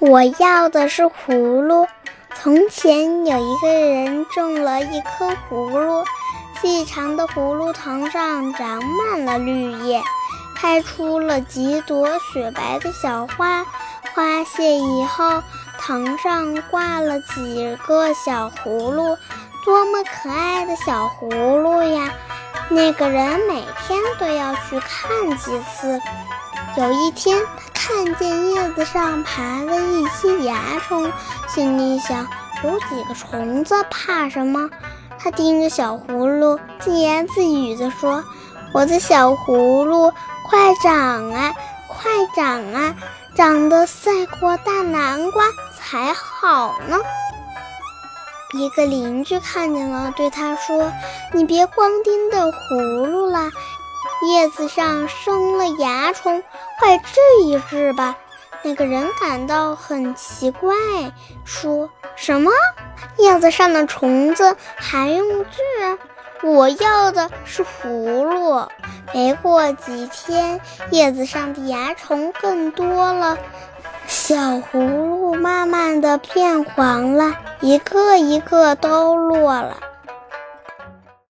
我要的是葫芦。从前有一个人种了一棵葫芦，细长的葫芦藤上长满了绿叶，开出了几朵雪白的小花。花谢以后，藤上挂了几个小葫芦，多么可爱的小葫芦呀！那个人每天都要去看几次。有一天，他看见叶子上爬了一些蚜虫，心里想：有几个虫子怕什么？他盯着小葫芦，自言自语地说：“我的小葫芦，快长啊，快长啊，长得赛过大南瓜才好呢！”一个邻居看见了，对他说：“你别光盯着葫，叶子上生了蚜虫，快治一治吧。”那个人感到很奇怪，说什么：“叶子上的虫子还用治？我要的是葫芦。”没过几天，叶子上的蚜虫更多了。小葫芦慢慢的变黄了，一个一个都落了。